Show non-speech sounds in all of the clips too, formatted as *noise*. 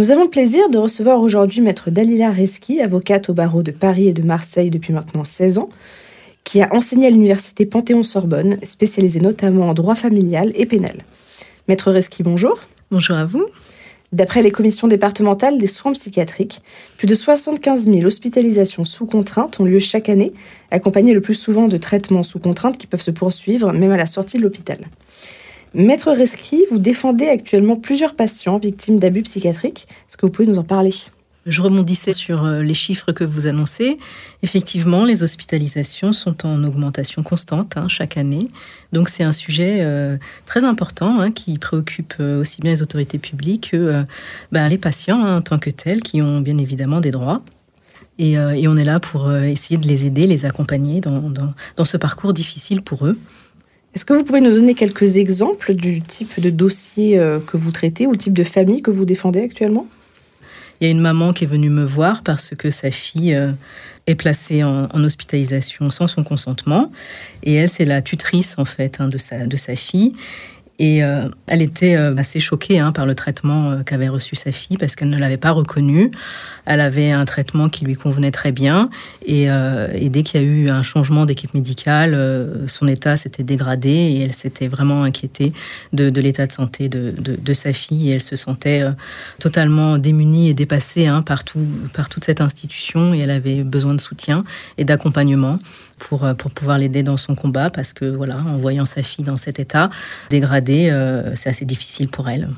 Nous avons le plaisir de recevoir aujourd'hui Maître Dalila Reski, avocate au barreau de Paris et de Marseille depuis maintenant 16 ans, qui a enseigné à l'université Panthéon-Sorbonne, spécialisée notamment en droit familial et pénal. Maître Reski, bonjour. Bonjour à vous. D'après les commissions départementales des soins psychiatriques, plus de 75 000 hospitalisations sous contrainte ont lieu chaque année, accompagnées le plus souvent de traitements sous contrainte qui peuvent se poursuivre même à la sortie de l'hôpital. Maître Reski, vous défendez actuellement plusieurs patients victimes d'abus psychiatriques. Est-ce que vous pouvez nous en parler? Je rebondissais sur euh, les chiffres que vous annoncez. Effectivement, les hospitalisations sont en augmentation constante hein, chaque année. Donc c'est un sujet euh, très important hein, qui préoccupe euh, aussi bien les autorités publiques que ben, les patients hein, en tant que tels qui ont bien évidemment des droits. Et, on est là pour essayer de les aider, les accompagner dans ce parcours difficile pour eux. Est-ce que vous pouvez nous donner quelques exemples du type de dossier euh, que vous traitez ou le type de famille que vous défendez actuellement? Il y a une maman qui est venue me voir parce que sa fille euh, est placée en, hospitalisation sans son consentement. Et elle, c'est la tutrice en fait hein, de, sa, de sa fille. Et euh, elle était euh, assez choquée hein, par le traitement euh, qu'avait reçu sa fille parce qu'elle ne l'avait pas reconnu. Elle avait un traitement qui lui convenait très bien. Et, dès qu'il y a eu un changement d'équipe médicale, son état s'était dégradé et elle s'était vraiment inquiétée de, l'état de santé de, sa fille. Et elle se sentait totalement démunie et dépassée hein, par toute cette institution. Et elle avait besoin de soutien et d'accompagnement pour, euh, pour pouvoir l'aider dans son combat parce que voilà, en voyant sa fille dans cet état dégradé, euh, c'est assez difficile pour elle.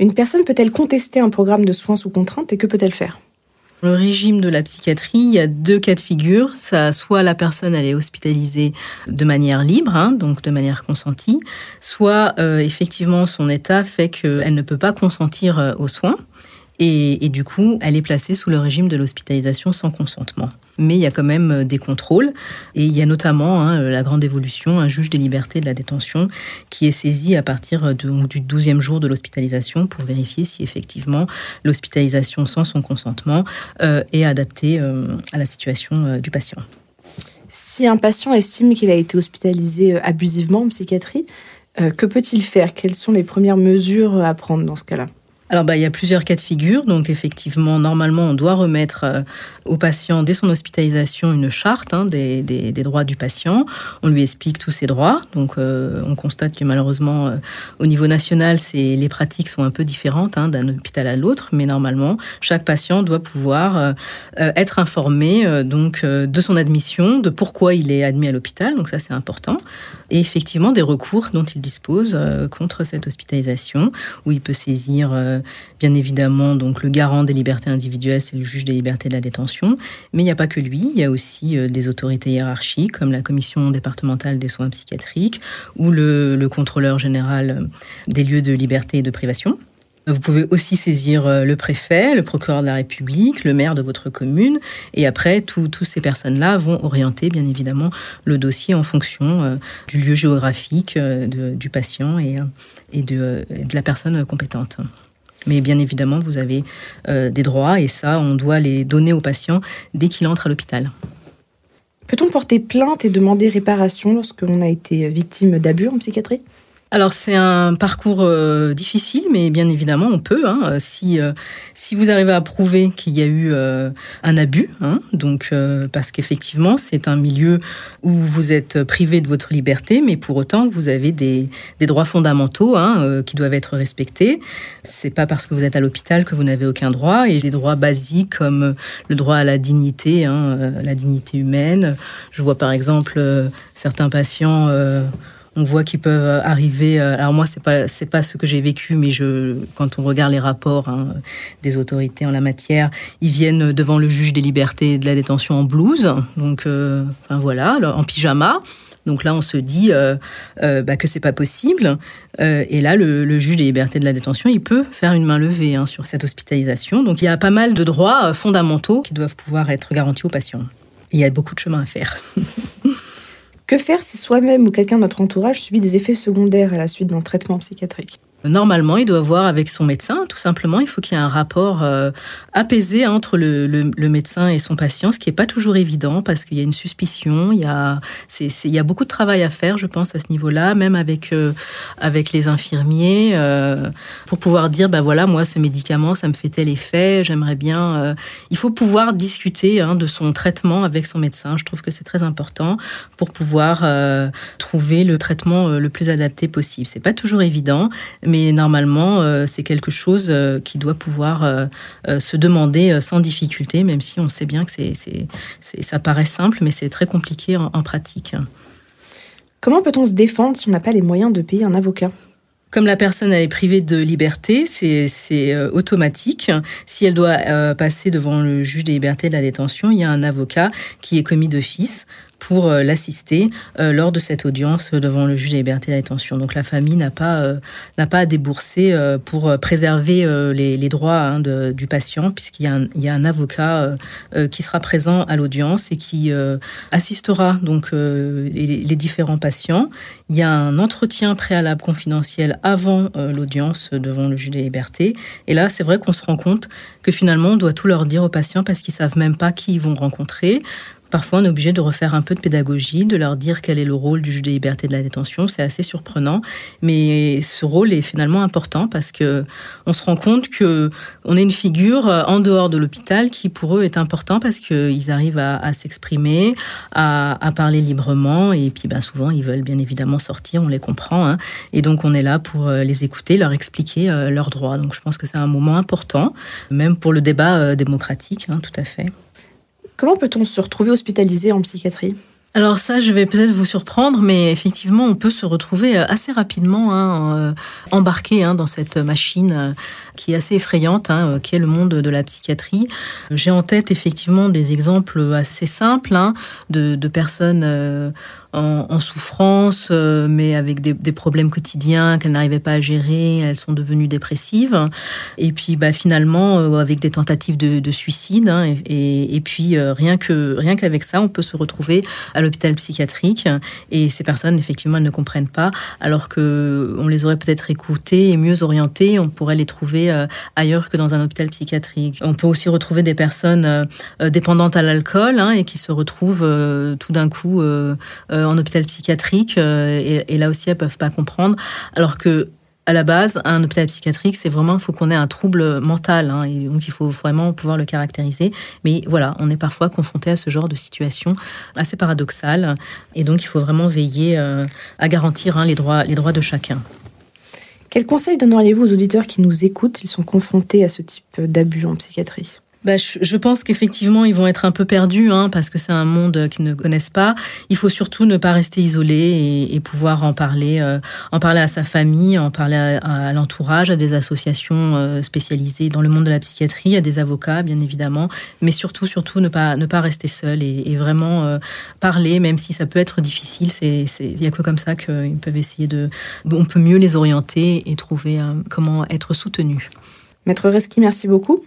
Une personne peut-elle contester un programme de soins sous contrainte et que peut-elle faire? Le régime de la psychiatrie, il y a deux cas de figure. Ça, soit la personne elle est hospitalisée de manière libre, hein, donc de manière consentie, soit euh, effectivement son état fait qu'elle ne peut pas consentir aux soins. Et, du coup, elle est placée sous le régime de l'hospitalisation sans consentement. Mais il y a quand même euh, des contrôles. Et il y a notamment hein, la grande évolution, un juge des libertés de la détention qui est saisi à partir euh, du 12e jour de l'hospitalisation pour vérifier si effectivement l'hospitalisation sans son consentement euh, est adaptée à la situation du patient. Si un patient estime qu'il a été hospitalisé abusivement en psychiatrie, que peut-il faire? Quelles sont les premières mesures à prendre dans ce cas-là? Alors, bah, il y a plusieurs cas de figure. Donc, effectivement, normalement, on doit remettre euh, au patient, dès son hospitalisation, une charte hein, des, des, droits du patient. On lui explique tous ses droits. Donc, euh, on constate que malheureusement, euh, au niveau national, les pratiques sont un peu différentes hein, d'un hôpital à l'autre. Mais normalement, chaque patient doit pouvoir être informé donc de son admission, de pourquoi il est admis à l'hôpital. Donc, ça, c'est important. Et effectivement, des recours dont il dispose contre cette hospitalisation, où il peut saisir bien évidemment, donc le garant des libertés individuelles, c'est le juge des libertés de la détention. Mais il n'y a pas que lui, il y a aussi euh, des autorités hiérarchiques comme la commission départementale des soins psychiatriques ou le, contrôleur général euh, des lieux de liberté et de privation. Vous pouvez aussi saisir euh, le préfet, le procureur de la République, le maire de votre commune. Et après, toutes ces personnes-là vont orienter, bien évidemment, le dossier en fonction du lieu géographique du patient et, de la personne compétente. Mais bien évidemment, vous avez euh, des droits et ça, on doit les donner aux patients dès qu'il entre à l'hôpital. Peut-on porter plainte et demander réparation lorsqu'on a été victime d'abus en psychiatrie? Alors c'est un parcours euh, difficile, mais bien évidemment on peut. Hein, si euh, si vous arrivez à prouver qu'il y a eu euh, un abus, hein, donc parce qu'effectivement c'est un milieu où vous êtes privé de votre liberté, mais pour autant vous avez des, des droits fondamentaux hein, qui doivent être respectés. C'est pas parce que vous êtes à l'hôpital que vous n'avez aucun droit et des droits basiques comme le droit à la dignité, hein, la dignité humaine. Je vois par exemple certains patients on voit qu'ils peuvent arriver. Euh, alors moi, c'est pas c'est pas ce que j'ai vécu, mais je quand on regarde les rapports hein, des autorités en la matière, ils viennent devant le juge des libertés de la détention en blouse, donc euh, enfin voilà, en pyjama. Donc là, on se dit euh, euh bah, que c'est pas possible. et là, le, juge des libertés de la détention, il peut faire une main levée hein, sur cette hospitalisation. Donc il y a pas mal de droits fondamentaux qui doivent pouvoir être garantis aux patients. il y a beaucoup de chemin à faire. *laughs* Que faire si soi-même ou quelqu'un de notre entourage subit des effets secondaires à la suite d'un traitement psychiatrique? Normalement, il doit voir avec son médecin, tout simplement. Il faut qu'il y ait un rapport euh, apaisé entre le, médecin et son patient, ce qui n'est pas toujours évident parce qu'il y a une suspicion, il y a, beaucoup de travail à faire, je pense, à ce niveau-là, même avec, euh, les infirmiers, euh, pour pouvoir dire, ben voilà, moi, ce médicament, ça me fait tel effet, j'aimerais bien... il faut pouvoir discuter hein, de son traitement avec son médecin. Je trouve que c'est très important pour pouvoir trouver le traitement le plus adapté possible. C'est pas toujours évident, mais normalement, euh, c'est quelque chose euh, qui doit pouvoir euh, se demander sans difficulté, même si on sait bien que c'est, ça paraît simple, mais c'est très compliqué en, pratique. Comment peut-on se défendre si on n'a pas les moyens de payer un avocat? Comme la personne est privée de liberté, c'est automatique. Si elle doit passer devant le juge des libertés de la détention, il y a un avocat qui est commis d'office pour euh, l'assister euh, lors de cette audience devant le juge des libertés de la détention. Donc la famille n'a pas, euh, n'a pas à débourser pour préserver les, droits hein, du patient, puisqu'il y, a un, avocat qui sera présent à l'audience et qui assistera donc les, les, différents patients. Il y a un entretien préalable confidentiel avant l'audience devant le juge des libertés. Et là, c'est vrai qu'on se rend compte que finalement, on doit tout leur dire aux patients parce qu'ils savent même pas qui ils vont rencontrer. Parfois, on est obligé de refaire un peu de pédagogie, de leur dire quel est le rôle du juge des libertés de la détention. C'est assez surprenant, mais ce rôle est finalement important parce que on se rend compte que on est une figure euh, en dehors de l'hôpital qui, pour eux, est important parce qu'ils arrivent à, s'exprimer, à, parler librement, et puis ben, souvent ils veulent bien évidemment sortir, on les comprend, hein. et donc on est là pour euh, les écouter, leur expliquer euh, leurs droits. Donc je pense que c'est un moment important, même pour le débat démocratique, hein, tout à fait. Comment peut-on se retrouver hospitalisé en psychiatrie? Alors ça, je vais peut-être vous surprendre, mais effectivement, on peut se retrouver euh, assez rapidement hein, euh, embarqué hein, dans cette machine euh, qui est assez effrayante, hein, qui est le monde de la psychiatrie. J'ai en tête effectivement des exemples assez simples de, personnes en, souffrance, euh, mais avec des, problèmes quotidiens qu'elles n'arrivaient pas à gérer, elles sont devenues dépressives. Et puis bah, finalement, euh, avec des tentatives de, suicide. Hein, et, puis euh, rien que rien qu'avec ça, on peut se retrouver à l'hôpital psychiatrique. Et ces personnes, effectivement, elles ne comprennent pas, alors que on les aurait peut-être écoutées et mieux orientées. On pourrait les trouver ailleurs que dans un hôpital psychiatrique. On peut aussi retrouver des personnes dépendantes à l'alcool hein, et qui se retrouvent tout d'un coup en hôpital psychiatrique euh, et, là aussi elles peuvent pas comprendre. Alors que à la base, un hôpital psychiatrique, c'est vraiment, il faut qu'on ait un trouble mental, hein, et donc il faut vraiment pouvoir le caractériser. Mais voilà, on est parfois confronté à ce genre de situation assez paradoxale, et donc il faut vraiment veiller euh, à garantir hein, les, droits, les droits de chacun. Quels conseils donneriez-vous aux auditeurs qui nous écoutent? Ils sont confrontés à ce type d'abus en psychiatrie? Bah, je, pense qu'effectivement, ils vont être un peu perdus hein, parce que c'est un monde qu'ils ne connaissent pas. Il faut surtout ne pas rester isolé et, pouvoir en parler, euh, en parler à sa famille, en parler à, l'entourage, à des associations euh, spécialisées dans le monde de la psychiatrie, à des avocats, bien évidemment, mais surtout, surtout ne pas ne pas rester seul et, vraiment euh, parler, même si ça peut être difficile. C'est il y a que comme ça qu'ils peuvent essayer de, on peut mieux les orienter et trouver comment être soutenus. Maître Reski, merci beaucoup.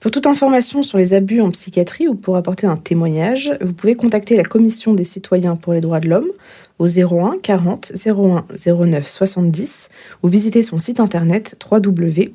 Pour toute information sur les abus en psychiatrie ou pour apporter un témoignage, vous pouvez contacter la Commission des citoyens pour les droits de l'homme au 01 40 01 09 70 ou visiter son site internet www.ccdh.fr.